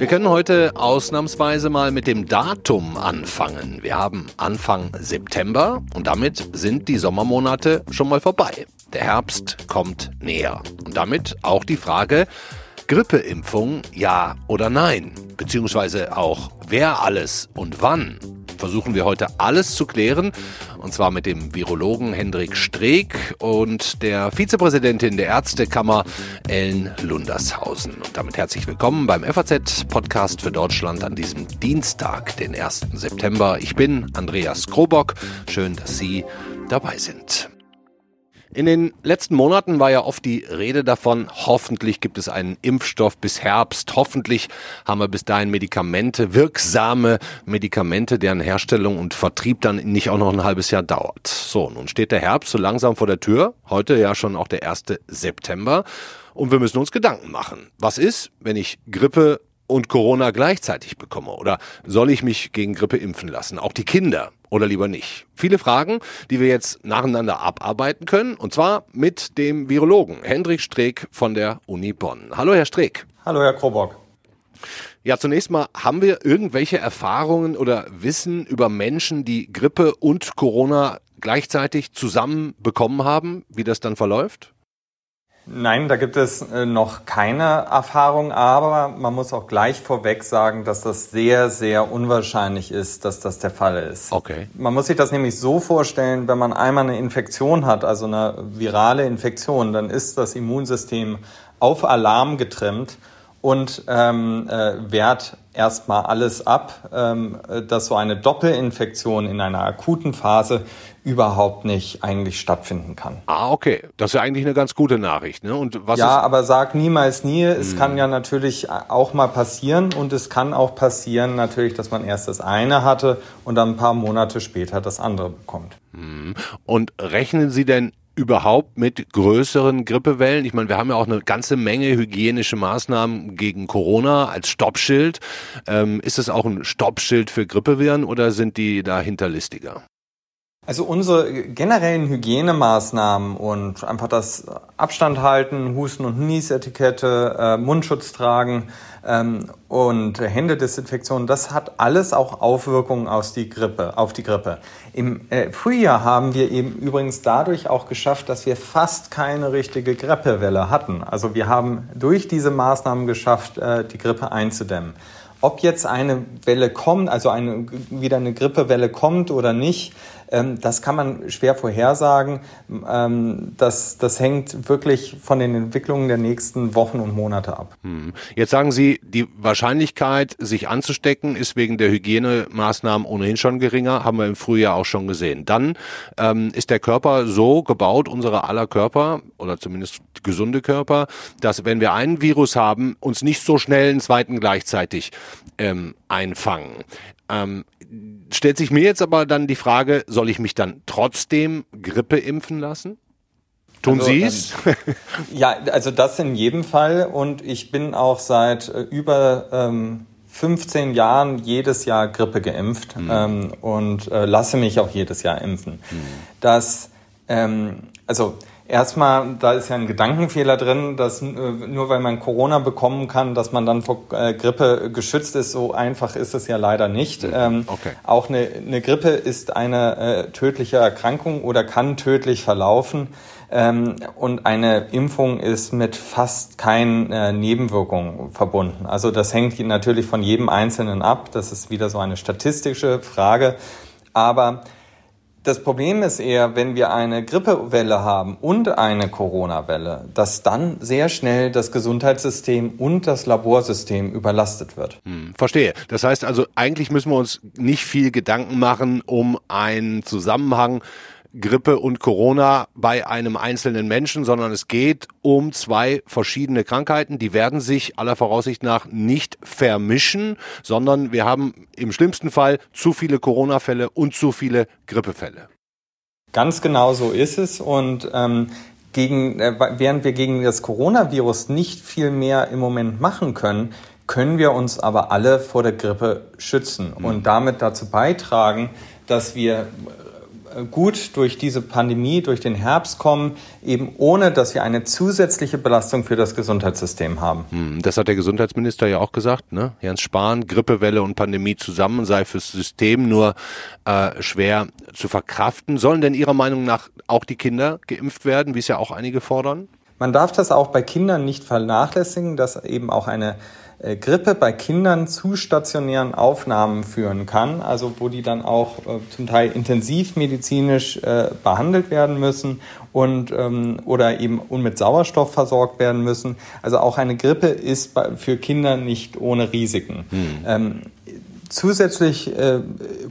Wir können heute ausnahmsweise mal mit dem Datum anfangen. Wir haben Anfang September und damit sind die Sommermonate schon mal vorbei. Der Herbst kommt näher. Und damit auch die Frage, Grippeimpfung ja oder nein? Beziehungsweise auch wer alles und wann? Versuchen wir heute alles zu klären. Und zwar mit dem Virologen Hendrik Streeck und der Vizepräsidentin der Ärztekammer Ellen Lundershausen. Und damit herzlich willkommen beim FAZ-Podcast für Deutschland an diesem Dienstag, den 1. September. Ich bin Andreas Krobock. Schön, dass Sie dabei sind. In den letzten Monaten war ja oft die Rede davon, hoffentlich gibt es einen Impfstoff bis Herbst, hoffentlich haben wir bis dahin Medikamente, wirksame Medikamente, deren Herstellung und Vertrieb dann nicht auch noch ein halbes Jahr dauert. So, nun steht der Herbst so langsam vor der Tür, heute ja schon auch der 1. September und wir müssen uns Gedanken machen. Was ist, wenn ich Grippe und Corona gleichzeitig bekomme? Oder soll ich mich gegen Grippe impfen lassen? Auch die Kinder oder lieber nicht? Viele Fragen, die wir jetzt nacheinander abarbeiten können. Und zwar mit dem Virologen Hendrik Streeck von der Uni Bonn. Hallo, Herr Streeck. Hallo, Herr Krobock. Ja, zunächst mal, haben wir irgendwelche Erfahrungen oder Wissen über Menschen, die Grippe und Corona gleichzeitig zusammen bekommen haben, wie das dann verläuft? Nein, da gibt es äh, noch keine Erfahrung, aber man muss auch gleich vorweg sagen, dass das sehr, sehr unwahrscheinlich ist, dass das der Fall ist. Okay. Man muss sich das nämlich so vorstellen, wenn man einmal eine Infektion hat, also eine virale Infektion, dann ist das Immunsystem auf Alarm getrimmt und ähm, äh, wehrt erstmal alles ab, ähm, dass so eine Doppelinfektion in einer akuten Phase überhaupt nicht eigentlich stattfinden kann. Ah, okay. Das ist ja eigentlich eine ganz gute Nachricht. Ne? Und was ja, ist aber sag niemals nie. Es hm. kann ja natürlich auch mal passieren und es kann auch passieren natürlich, dass man erst das eine hatte und dann ein paar Monate später das andere bekommt. Hm. Und rechnen Sie denn überhaupt mit größeren Grippewellen? Ich meine, wir haben ja auch eine ganze Menge hygienische Maßnahmen gegen Corona als Stoppschild. Ähm, ist es auch ein Stoppschild für Grippeviren oder sind die da hinterlistiger? Also unsere generellen Hygienemaßnahmen und einfach das Abstand halten, Husten- und Niesetikette, äh, Mundschutz tragen ähm, und Händedesinfektion, das hat alles auch Auswirkungen aus die Grippe, auf die Grippe. Im äh, Frühjahr haben wir eben übrigens dadurch auch geschafft, dass wir fast keine richtige Grippewelle hatten. Also wir haben durch diese Maßnahmen geschafft, äh, die Grippe einzudämmen. Ob jetzt eine Welle kommt, also eine, wieder eine Grippewelle kommt oder nicht, das kann man schwer vorhersagen. Ähm, das, das hängt wirklich von den Entwicklungen der nächsten Wochen und Monate ab. Hm. Jetzt sagen Sie, die Wahrscheinlichkeit, sich anzustecken, ist wegen der Hygienemaßnahmen ohnehin schon geringer, haben wir im Frühjahr auch schon gesehen. Dann ähm, ist der Körper so gebaut, unsere aller Körper oder zumindest gesunde Körper, dass wenn wir einen Virus haben, uns nicht so schnell einen zweiten gleichzeitig ähm, einfangen. Ähm, stellt sich mir jetzt aber dann die Frage, soll ich mich dann trotzdem Grippe impfen lassen? Tun also, Sie es? Ähm, ja, also das in jedem Fall. Und ich bin auch seit äh, über ähm, 15 Jahren jedes Jahr Grippe geimpft mhm. ähm, und äh, lasse mich auch jedes Jahr impfen. Mhm. Das, ähm, also Erstmal, da ist ja ein Gedankenfehler drin, dass äh, nur weil man Corona bekommen kann, dass man dann vor äh, Grippe geschützt ist. So einfach ist es ja leider nicht. Mhm. Ähm, okay. Auch eine, eine Grippe ist eine äh, tödliche Erkrankung oder kann tödlich verlaufen. Ähm, und eine Impfung ist mit fast keinen äh, Nebenwirkungen verbunden. Also das hängt natürlich von jedem Einzelnen ab. Das ist wieder so eine statistische Frage. Aber das Problem ist eher, wenn wir eine Grippewelle haben und eine Corona-Welle, dass dann sehr schnell das Gesundheitssystem und das Laborsystem überlastet wird. Hm, verstehe. Das heißt also, eigentlich müssen wir uns nicht viel Gedanken machen um einen Zusammenhang Grippe und Corona bei einem einzelnen Menschen, sondern es geht um zwei verschiedene Krankheiten. Die werden sich aller Voraussicht nach nicht vermischen, sondern wir haben im schlimmsten Fall zu viele Corona-Fälle und zu viele Grippefälle. Ganz genau so ist es und ähm, gegen, äh, während wir gegen das Coronavirus nicht viel mehr im Moment machen können, können wir uns aber alle vor der Grippe schützen mhm. und damit dazu beitragen, dass wir gut durch diese Pandemie, durch den Herbst kommen, eben ohne, dass wir eine zusätzliche Belastung für das Gesundheitssystem haben. Hm, das hat der Gesundheitsminister ja auch gesagt, ne? Jens Spahn, Grippewelle und Pandemie zusammen sei fürs System nur äh, schwer zu verkraften. Sollen denn Ihrer Meinung nach auch die Kinder geimpft werden, wie es ja auch einige fordern? Man darf das auch bei Kindern nicht vernachlässigen, dass eben auch eine äh, Grippe bei Kindern zu stationären Aufnahmen führen kann, also wo die dann auch äh, zum Teil intensivmedizinisch äh, behandelt werden müssen und ähm, oder eben und mit Sauerstoff versorgt werden müssen. Also auch eine Grippe ist für Kinder nicht ohne Risiken. Hm. Ähm, zusätzlich äh,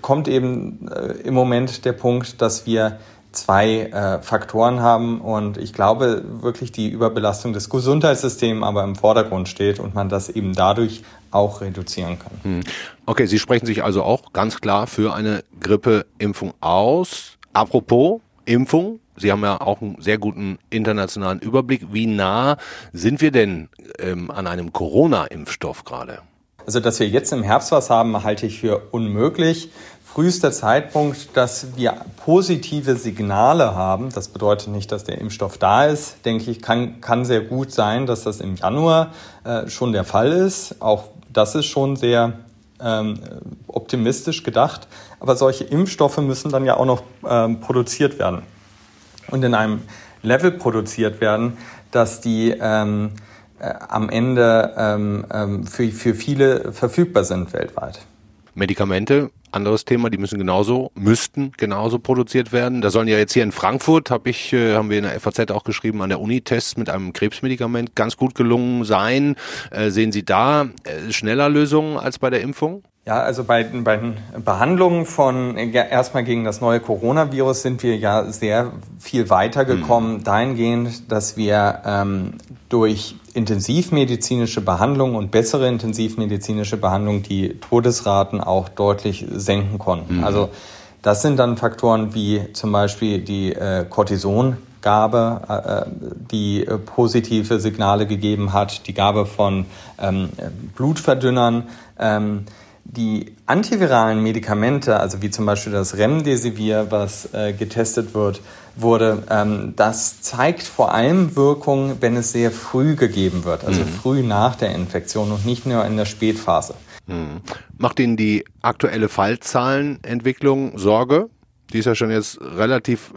kommt eben äh, im Moment der Punkt, dass wir zwei äh, Faktoren haben und ich glaube wirklich die Überbelastung des Gesundheitssystems aber im Vordergrund steht und man das eben dadurch auch reduzieren kann. Hm. Okay, Sie sprechen sich also auch ganz klar für eine Grippeimpfung aus. Apropos Impfung, Sie haben ja auch einen sehr guten internationalen Überblick. Wie nah sind wir denn ähm, an einem Corona-Impfstoff gerade? Also, dass wir jetzt im Herbst was haben, halte ich für unmöglich frühester Zeitpunkt, dass wir positive Signale haben. Das bedeutet nicht, dass der Impfstoff da ist. Denke ich, kann, kann sehr gut sein, dass das im Januar äh, schon der Fall ist. Auch das ist schon sehr ähm, optimistisch gedacht. Aber solche Impfstoffe müssen dann ja auch noch ähm, produziert werden und in einem Level produziert werden, dass die ähm, äh, am Ende ähm, ähm, für, für viele verfügbar sind weltweit. Medikamente anderes Thema, die müssen genauso, müssten genauso produziert werden. Da sollen ja jetzt hier in Frankfurt, habe ich, äh, haben wir in der FAZ auch geschrieben, an der Uni Tests mit einem Krebsmedikament ganz gut gelungen sein. Äh, sehen Sie da äh, schneller Lösungen als bei der Impfung? Ja, also bei, bei den Behandlungen von erstmal gegen das neue Coronavirus sind wir ja sehr viel weitergekommen, mhm. dahingehend, dass wir ähm, durch intensivmedizinische Behandlung und bessere intensivmedizinische Behandlung die Todesraten auch deutlich senken konnten. Mhm. Also das sind dann Faktoren wie zum Beispiel die äh, Cortisongabe, äh, äh die äh, positive Signale gegeben hat, die Gabe von ähm, Blutverdünnern. Ähm, die antiviralen Medikamente, also wie zum Beispiel das Remdesivir, was äh, getestet wird, wurde, ähm, das zeigt vor allem Wirkung, wenn es sehr früh gegeben wird, also mhm. früh nach der Infektion und nicht nur in der Spätphase. Mhm. Macht Ihnen die aktuelle Fallzahlenentwicklung Sorge? Die ist ja schon jetzt relativ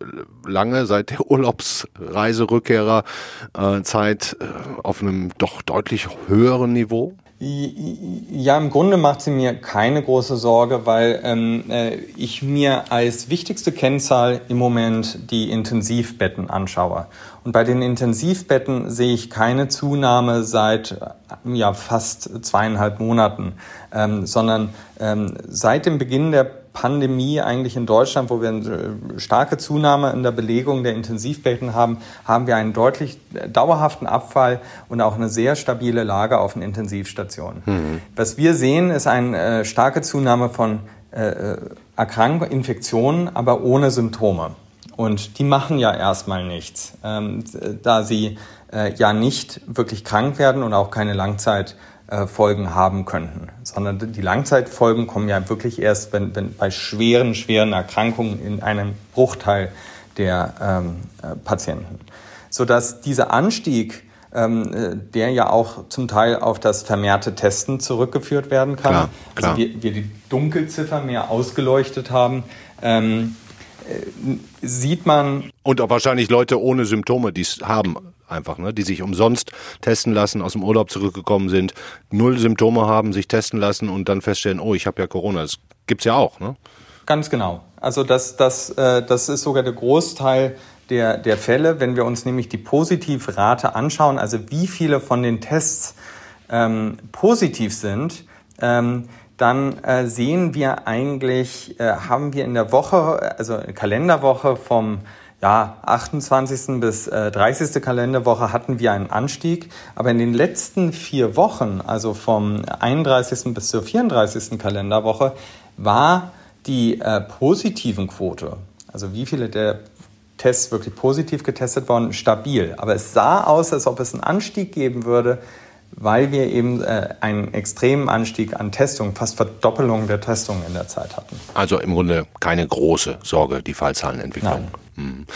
lange seit der Urlaubsreiserückkehrerzeit äh, auf einem doch deutlich höheren Niveau. Ja, im Grunde macht sie mir keine große Sorge, weil ähm, äh, ich mir als wichtigste Kennzahl im Moment die Intensivbetten anschaue. Und bei den Intensivbetten sehe ich keine Zunahme seit ja, fast zweieinhalb Monaten, ähm, sondern ähm, seit dem Beginn der Pandemie eigentlich in Deutschland, wo wir eine starke Zunahme in der Belegung der Intensivbetten haben, haben wir einen deutlich dauerhaften Abfall und auch eine sehr stabile Lage auf den Intensivstationen. Mhm. Was wir sehen, ist eine äh, starke Zunahme von äh, äh, Erkrankungen, Infektionen, aber ohne Symptome. Und die machen ja erstmal nichts, ähm, da sie äh, ja nicht wirklich krank werden und auch keine Langzeit äh, Folgen haben könnten, sondern die Langzeitfolgen kommen ja wirklich erst, wenn, wenn bei schweren, schweren Erkrankungen in einem Bruchteil der ähm, äh, Patienten. Sodass dieser Anstieg, ähm, äh, der ja auch zum Teil auf das vermehrte Testen zurückgeführt werden kann, klar, klar. also wir, wir die Dunkelziffer mehr ausgeleuchtet haben, ähm, äh, sieht man. Und auch wahrscheinlich Leute ohne Symptome, die es haben einfach, ne? die sich umsonst testen lassen, aus dem Urlaub zurückgekommen sind, null Symptome haben, sich testen lassen und dann feststellen, oh, ich habe ja Corona. Das gibt's ja auch, ne? Ganz genau. Also das, das, äh, das ist sogar der Großteil der, der Fälle, wenn wir uns nämlich die Positivrate anschauen, also wie viele von den Tests ähm, positiv sind, ähm, dann äh, sehen wir eigentlich, äh, haben wir in der Woche, also Kalenderwoche vom ja, 28. bis äh, 30. Kalenderwoche hatten wir einen Anstieg, aber in den letzten vier Wochen, also vom 31. bis zur 34. Kalenderwoche, war die äh, positiven Quote, also wie viele der Tests wirklich positiv getestet wurden, stabil. Aber es sah aus, als ob es einen Anstieg geben würde, weil wir eben äh, einen extremen Anstieg an Testungen, fast Verdoppelung der Testungen in der Zeit hatten. Also im Grunde keine große Sorge, die Fallzahlenentwicklung. Nein. Hm.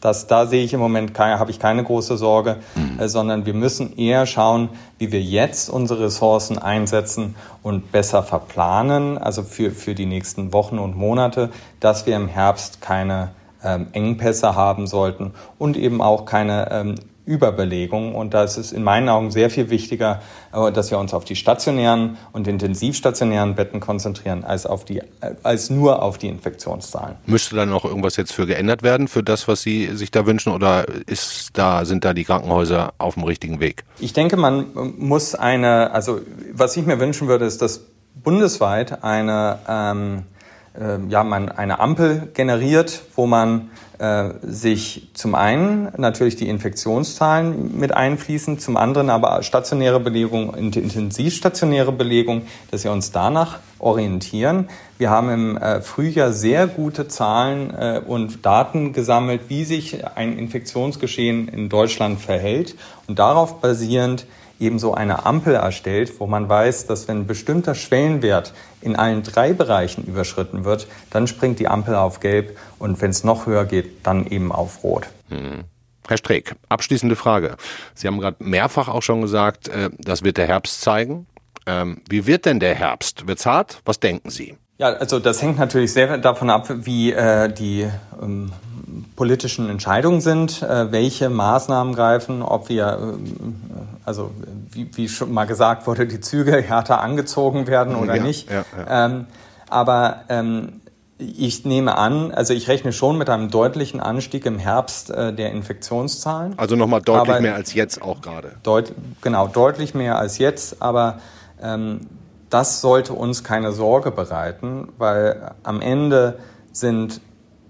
Das, da sehe ich im Moment habe ich keine große Sorge, mhm. äh, sondern wir müssen eher schauen, wie wir jetzt unsere Ressourcen einsetzen und besser verplanen, also für, für die nächsten Wochen und Monate, dass wir im Herbst keine ähm, Engpässe haben sollten und eben auch keine ähm, Überbelegung. Und da ist es in meinen Augen sehr viel wichtiger, äh, dass wir uns auf die stationären und intensivstationären Betten konzentrieren, als, auf die, äh, als nur auf die Infektionszahlen. Müsste dann noch irgendwas jetzt für geändert werden, für das, was Sie sich da wünschen? Oder ist da, sind da die Krankenhäuser auf dem richtigen Weg? Ich denke, man muss eine, also was ich mir wünschen würde, ist, dass bundesweit eine, ähm, äh, ja, man eine Ampel generiert, wo man äh, sich zum einen natürlich die Infektionszahlen mit einfließen, zum anderen aber stationäre Belegung, intensivstationäre Belegung, dass wir uns danach orientieren. Wir haben im äh, Frühjahr sehr gute Zahlen äh, und Daten gesammelt, wie sich ein Infektionsgeschehen in Deutschland verhält und darauf basierend ebenso eine Ampel erstellt, wo man weiß, dass wenn ein bestimmter Schwellenwert in allen drei Bereichen überschritten wird, dann springt die Ampel auf Gelb und wenn es noch höher geht, dann eben auf Rot. Hm. Herr Streeck, abschließende Frage. Sie haben gerade mehrfach auch schon gesagt, äh, das wird der Herbst zeigen. Ähm, wie wird denn der Herbst? Wird's hart? Was denken Sie? Ja, also das hängt natürlich sehr davon ab, wie äh, die ähm, politischen Entscheidungen sind, äh, welche Maßnahmen greifen, ob wir, äh, also wie, wie, schon mal gesagt wurde, die Züge härter angezogen werden oder ja, nicht. Ja, ja. Ähm, aber ähm, ich nehme an, also ich rechne schon mit einem deutlichen Anstieg im Herbst äh, der Infektionszahlen. Also nochmal deutlich mehr als jetzt auch gerade. Deut genau, deutlich mehr als jetzt, aber ähm, das sollte uns keine Sorge bereiten, weil am Ende sind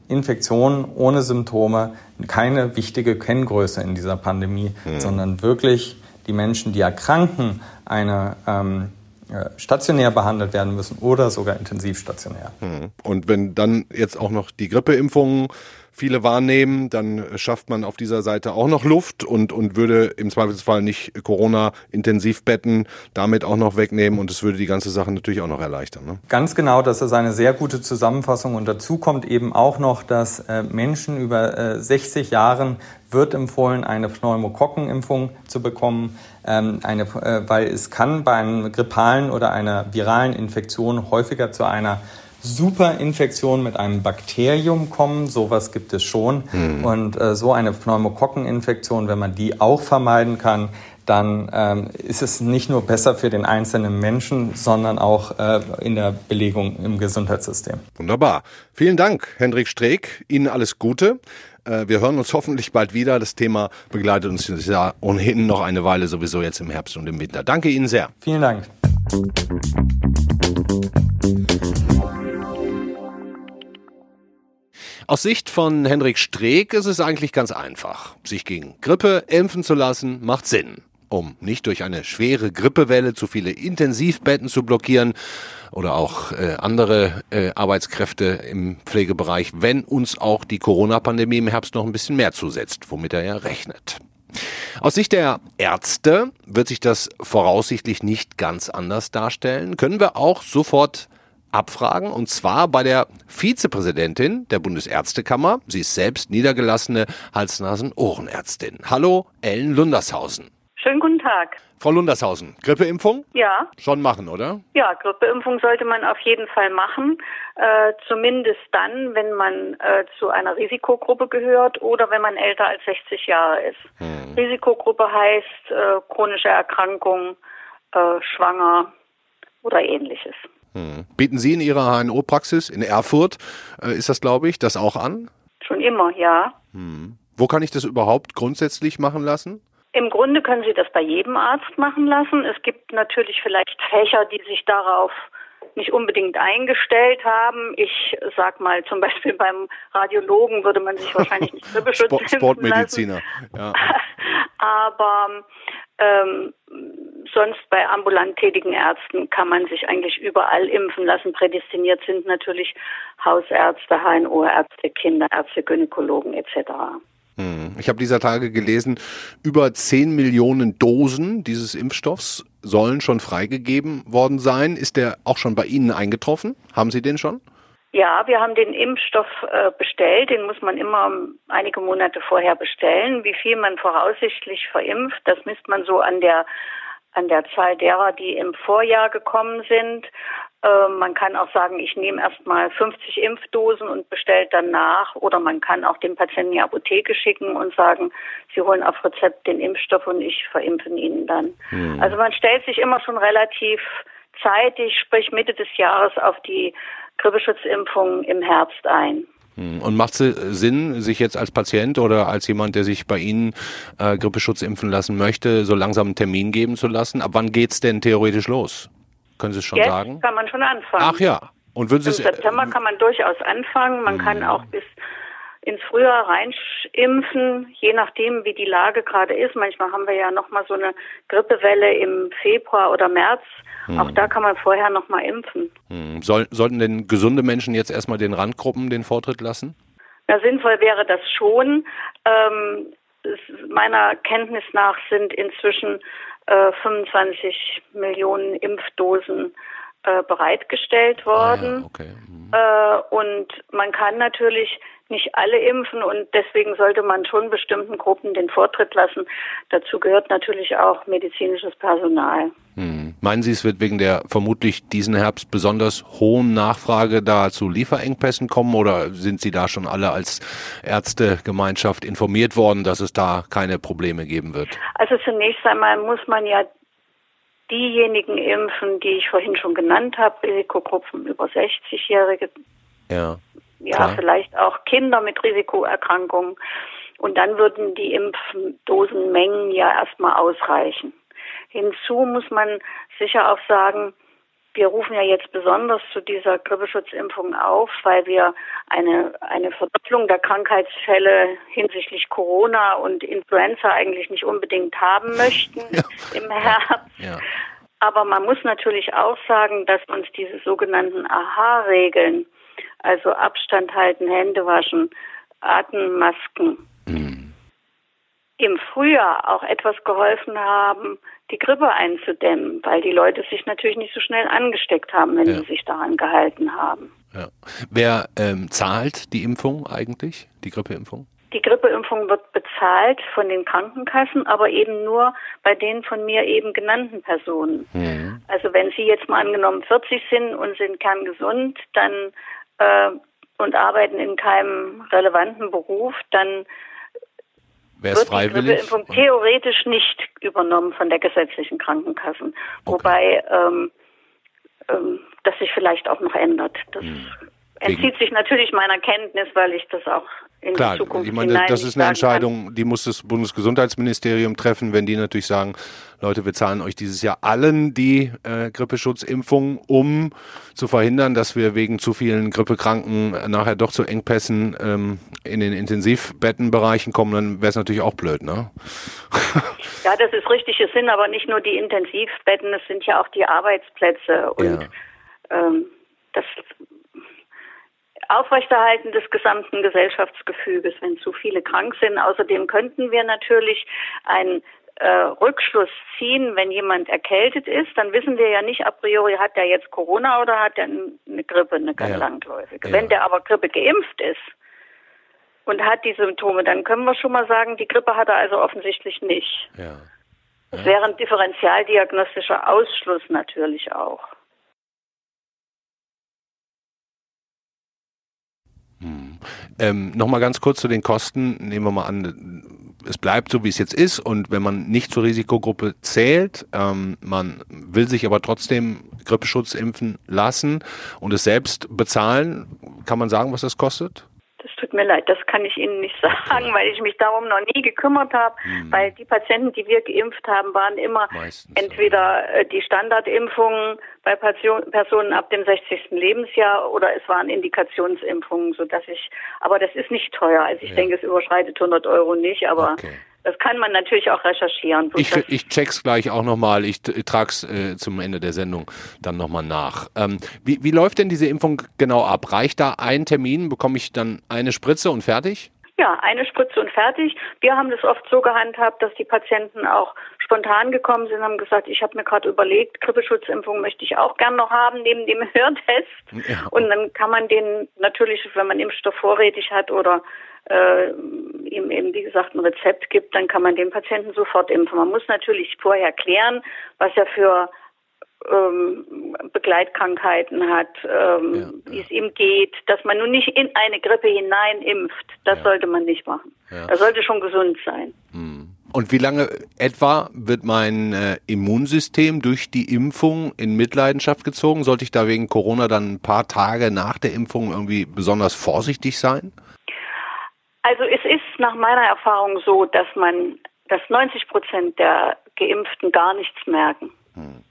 Infektionen ohne Symptome keine wichtige Kenngröße in dieser Pandemie, mhm. sondern wirklich die Menschen, die erkranken, eine ähm, äh, stationär behandelt werden müssen oder sogar intensivstationär. Mhm. Und wenn dann jetzt auch noch die Grippeimpfungen viele wahrnehmen, dann schafft man auf dieser Seite auch noch Luft und, und würde im Zweifelsfall nicht Corona-Intensivbetten damit auch noch wegnehmen und es würde die ganze Sache natürlich auch noch erleichtern. Ne? Ganz genau, das ist eine sehr gute Zusammenfassung und dazu kommt eben auch noch, dass äh, Menschen über äh, 60 Jahren wird empfohlen, eine Pneumokokkenimpfung zu bekommen, ähm, eine, äh, weil es kann bei einem grippalen oder einer viralen Infektion häufiger zu einer Superinfektion mit einem Bakterium kommen. Sowas gibt es schon. Mhm. Und äh, so eine Pneumokokkeninfektion, wenn man die auch vermeiden kann, dann ähm, ist es nicht nur besser für den einzelnen Menschen, sondern auch äh, in der Belegung im Gesundheitssystem. Wunderbar. Vielen Dank, Hendrik Streeck. Ihnen alles Gute. Äh, wir hören uns hoffentlich bald wieder. Das Thema begleitet uns ja ohnehin noch eine Weile, sowieso jetzt im Herbst und im Winter. Danke Ihnen sehr. Vielen Dank. Aus Sicht von Henrik Streeck ist es eigentlich ganz einfach. Sich gegen Grippe impfen zu lassen, macht Sinn. Um nicht durch eine schwere Grippewelle zu viele Intensivbetten zu blockieren oder auch äh, andere äh, Arbeitskräfte im Pflegebereich, wenn uns auch die Corona-Pandemie im Herbst noch ein bisschen mehr zusetzt, womit er ja rechnet. Aus Sicht der Ärzte wird sich das voraussichtlich nicht ganz anders darstellen. Können wir auch sofort abfragen und zwar bei der Vizepräsidentin der Bundesärztekammer. Sie ist selbst niedergelassene Hals-Nasen-Ohrenärztin. Hallo, Ellen Lundershausen. Schönen guten Tag. Frau Lundershausen, Grippeimpfung? Ja. Schon machen, oder? Ja, Grippeimpfung sollte man auf jeden Fall machen. Äh, zumindest dann, wenn man äh, zu einer Risikogruppe gehört oder wenn man älter als 60 Jahre ist. Hm. Risikogruppe heißt äh, chronische Erkrankung, äh, schwanger oder ähnliches. Hm. Bieten Sie in Ihrer HNO-Praxis in Erfurt, äh, ist das glaube ich, das auch an? Schon immer, ja. Hm. Wo kann ich das überhaupt grundsätzlich machen lassen? Im Grunde können Sie das bei jedem Arzt machen lassen. Es gibt natürlich vielleicht Fächer, die sich darauf nicht unbedingt eingestellt haben. Ich sag mal, zum Beispiel beim Radiologen würde man sich wahrscheinlich nicht beschützen Sport, Sportmediziner. Ja. Aber ähm, sonst bei ambulant tätigen Ärzten kann man sich eigentlich überall impfen lassen. Prädestiniert sind natürlich Hausärzte, HNO-Ärzte, Kinderärzte, Gynäkologen etc. Hm. Ich habe dieser Tage gelesen, über 10 Millionen Dosen dieses Impfstoffs sollen schon freigegeben worden sein. Ist der auch schon bei Ihnen eingetroffen? Haben Sie den schon? Ja, wir haben den Impfstoff äh, bestellt. Den muss man immer einige Monate vorher bestellen. Wie viel man voraussichtlich verimpft, das misst man so an der an der Zahl derer, die im Vorjahr gekommen sind. Äh, man kann auch sagen, ich nehme erstmal 50 Impfdosen und bestellt dann nach. Oder man kann auch den Patienten in die Apotheke schicken und sagen, sie holen auf Rezept den Impfstoff und ich verimpfe ihn dann. Mhm. Also man stellt sich immer schon relativ zeitig, sprich Mitte des Jahres, auf die Grippeschutzimpfung im Herbst ein. Hm. Und macht es Sinn, sich jetzt als Patient oder als jemand, der sich bei Ihnen äh, Grippeschutz impfen lassen möchte, so langsam einen Termin geben zu lassen? Ab wann geht's denn theoretisch los? Können Sie es schon Jetzt sagen? kann man schon anfangen. Ach ja. Und würden Sie Im September äh, kann man durchaus anfangen. Man kann hm. auch bis ins Frühjahr reinschimpfen, je nachdem, wie die Lage gerade ist. Manchmal haben wir ja noch mal so eine Grippewelle im Februar oder März. Hm. Auch da kann man vorher noch mal impfen. Hm. Soll, sollten denn gesunde Menschen jetzt erstmal den Randgruppen den Vortritt lassen? Na, sinnvoll wäre das schon. Ähm, meiner Kenntnis nach sind inzwischen äh, 25 Millionen Impfdosen äh, bereitgestellt worden. Ah, ja, okay. mhm. und man kann natürlich nicht alle impfen und deswegen sollte man schon bestimmten Gruppen den Vortritt lassen. Dazu gehört natürlich auch medizinisches Personal. Hm. Meinen Sie, es wird wegen der vermutlich diesen Herbst besonders hohen Nachfrage da zu Lieferengpässen kommen oder sind Sie da schon alle als Ärztegemeinschaft informiert worden, dass es da keine Probleme geben wird? Also zunächst einmal muss man ja diejenigen impfen, die ich vorhin schon genannt habe, Risikogruppen über 60-Jährige. Ja ja, Klar. vielleicht auch Kinder mit Risikoerkrankungen. Und dann würden die Impfdosenmengen ja erstmal ausreichen. Hinzu muss man sicher auch sagen, wir rufen ja jetzt besonders zu dieser Grippeschutzimpfung auf, weil wir eine, eine Verdopplung der Krankheitsfälle hinsichtlich Corona und Influenza eigentlich nicht unbedingt haben möchten ja. im Herbst. Ja. Aber man muss natürlich auch sagen, dass uns diese sogenannten AHA-Regeln also Abstand halten, Hände waschen, Atemmasken. Mhm. Im Frühjahr auch etwas geholfen haben, die Grippe einzudämmen, weil die Leute sich natürlich nicht so schnell angesteckt haben, wenn ja. sie sich daran gehalten haben. Ja. Wer ähm, zahlt die Impfung eigentlich, die Grippeimpfung? Die Grippeimpfung wird bezahlt von den Krankenkassen, aber eben nur bei den von mir eben genannten Personen. Mhm. Also wenn Sie jetzt mal angenommen 40 sind und sind kerngesund, dann äh, und arbeiten in keinem relevanten Beruf, dann Wäre wird freiwillig? die Grippeimpfung theoretisch nicht übernommen von der gesetzlichen Krankenkassen. Okay. Wobei ähm, ähm, das sich vielleicht auch noch ändert. Das hm. Entzieht sich natürlich meiner Kenntnis, weil ich das auch in Klar, die Zukunft ich meine, das ist eine Entscheidung, die muss das Bundesgesundheitsministerium treffen, wenn die natürlich sagen, Leute, wir zahlen euch dieses Jahr allen die äh, Grippeschutzimpfung, um zu verhindern, dass wir wegen zu vielen Grippekranken nachher doch zu Engpässen ähm, in den Intensivbettenbereichen kommen, dann wäre es natürlich auch blöd, ne? ja, das ist richtig. Es sind aber nicht nur die Intensivbetten, es sind ja auch die Arbeitsplätze und ja. ähm, das Aufrechterhalten des gesamten Gesellschaftsgefüges, wenn zu viele krank sind. Außerdem könnten wir natürlich einen äh, Rückschluss ziehen, wenn jemand erkältet ist, dann wissen wir ja nicht a priori, hat der jetzt Corona oder hat er eine Grippe, eine ganz ja. langläufige. Ja. Wenn der aber Grippe geimpft ist und hat die Symptome, dann können wir schon mal sagen, die Grippe hat er also offensichtlich nicht. Ja. Das wäre ein differentialdiagnostischer Ausschluss natürlich auch. Ähm, Nochmal ganz kurz zu den Kosten. Nehmen wir mal an, es bleibt so, wie es jetzt ist. Und wenn man nicht zur Risikogruppe zählt, ähm, man will sich aber trotzdem Grippeschutz impfen lassen und es selbst bezahlen, kann man sagen, was das kostet? Tut mir leid, das kann ich Ihnen nicht sagen, weil ich mich darum noch nie gekümmert habe, hm. weil die Patienten, die wir geimpft haben, waren immer Meistens, entweder äh, die Standardimpfungen bei Personen ab dem 60. Lebensjahr oder es waren Indikationsimpfungen, sodass ich, aber das ist nicht teuer. Also ich ja. denke, es überschreitet 100 Euro nicht, aber okay. Das kann man natürlich auch recherchieren. Ich, ich check's gleich auch nochmal. Ich, ich trag's äh, zum Ende der Sendung dann nochmal nach. Ähm, wie, wie läuft denn diese Impfung genau ab? Reicht da ein Termin? Bekomme ich dann eine Spritze und fertig? Ja, eine Spritze und fertig. Wir haben das oft so gehandhabt, dass die Patienten auch spontan gekommen sind, haben gesagt, ich habe mir gerade überlegt, Grippeschutzimpfung möchte ich auch gern noch haben neben dem Hörtest. Ja. Und dann kann man den natürlich, wenn man Impfstoff vorrätig hat oder äh, ihm eben, wie gesagt, ein Rezept gibt, dann kann man den Patienten sofort impfen. Man muss natürlich vorher klären, was er für ähm, Begleitkrankheiten hat, ähm, ja, wie es ihm geht, dass man nun nicht in eine Grippe hinein impft. Das ja. sollte man nicht machen. Er sollte schon gesund sein. Hm. Und wie lange etwa wird mein äh, Immunsystem durch die Impfung in Mitleidenschaft gezogen? Sollte ich da wegen Corona dann ein paar Tage nach der Impfung irgendwie besonders vorsichtig sein? Also es ist nach meiner Erfahrung so, dass man, dass 90 Prozent der Geimpften gar nichts merken. Hm.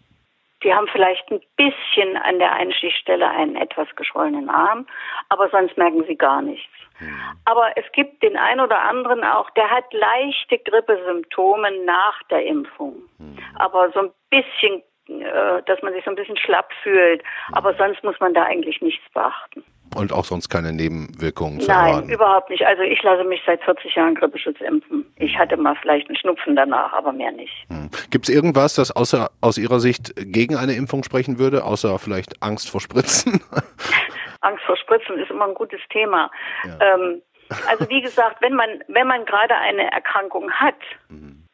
Die haben vielleicht ein bisschen an der Einstichstelle einen etwas geschwollenen Arm, aber sonst merken sie gar nichts. Mhm. Aber es gibt den einen oder anderen auch, der hat leichte Grippesymptome nach der Impfung. Mhm. Aber so ein bisschen, äh, dass man sich so ein bisschen schlapp fühlt. Aber sonst muss man da eigentlich nichts beachten. Und auch sonst keine Nebenwirkungen zu Nein, erwarten. überhaupt nicht. Also ich lasse mich seit 40 Jahren Grippeschutz impfen. Ich hatte mal vielleicht einen Schnupfen danach, aber mehr nicht. Hm. Gibt es irgendwas, das außer, aus Ihrer Sicht gegen eine Impfung sprechen würde, außer vielleicht Angst vor Spritzen? Angst vor Spritzen ist immer ein gutes Thema. Ja. Ähm, also wie gesagt, wenn man, wenn man gerade eine Erkrankung hat, mhm.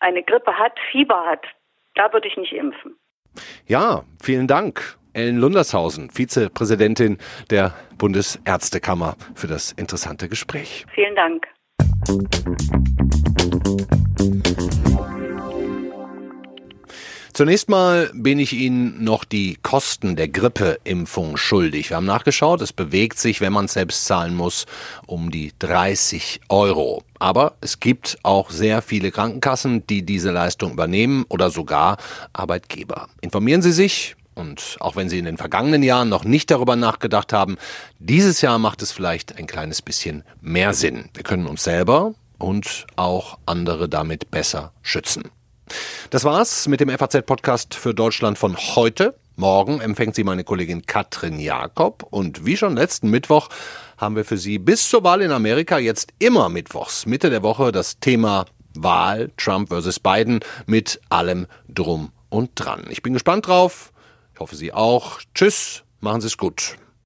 eine Grippe hat, Fieber hat, da würde ich nicht impfen. Ja, vielen Dank. Ellen Lundershausen, Vizepräsidentin der Bundesärztekammer, für das interessante Gespräch. Vielen Dank. Zunächst mal bin ich Ihnen noch die Kosten der Grippeimpfung schuldig. Wir haben nachgeschaut, es bewegt sich, wenn man selbst zahlen muss, um die 30 Euro. Aber es gibt auch sehr viele Krankenkassen, die diese Leistung übernehmen oder sogar Arbeitgeber. Informieren Sie sich, und auch wenn Sie in den vergangenen Jahren noch nicht darüber nachgedacht haben, dieses Jahr macht es vielleicht ein kleines bisschen mehr Sinn. Wir können uns selber und auch andere damit besser schützen. Das war's mit dem FAZ-Podcast für Deutschland von heute. Morgen empfängt Sie meine Kollegin Katrin Jakob und wie schon letzten Mittwoch haben wir für Sie bis zur Wahl in Amerika jetzt immer Mittwochs, Mitte der Woche, das Thema Wahl Trump versus Biden mit allem drum und dran. Ich bin gespannt drauf hoffe Sie auch. Tschüss, machen Sie es gut.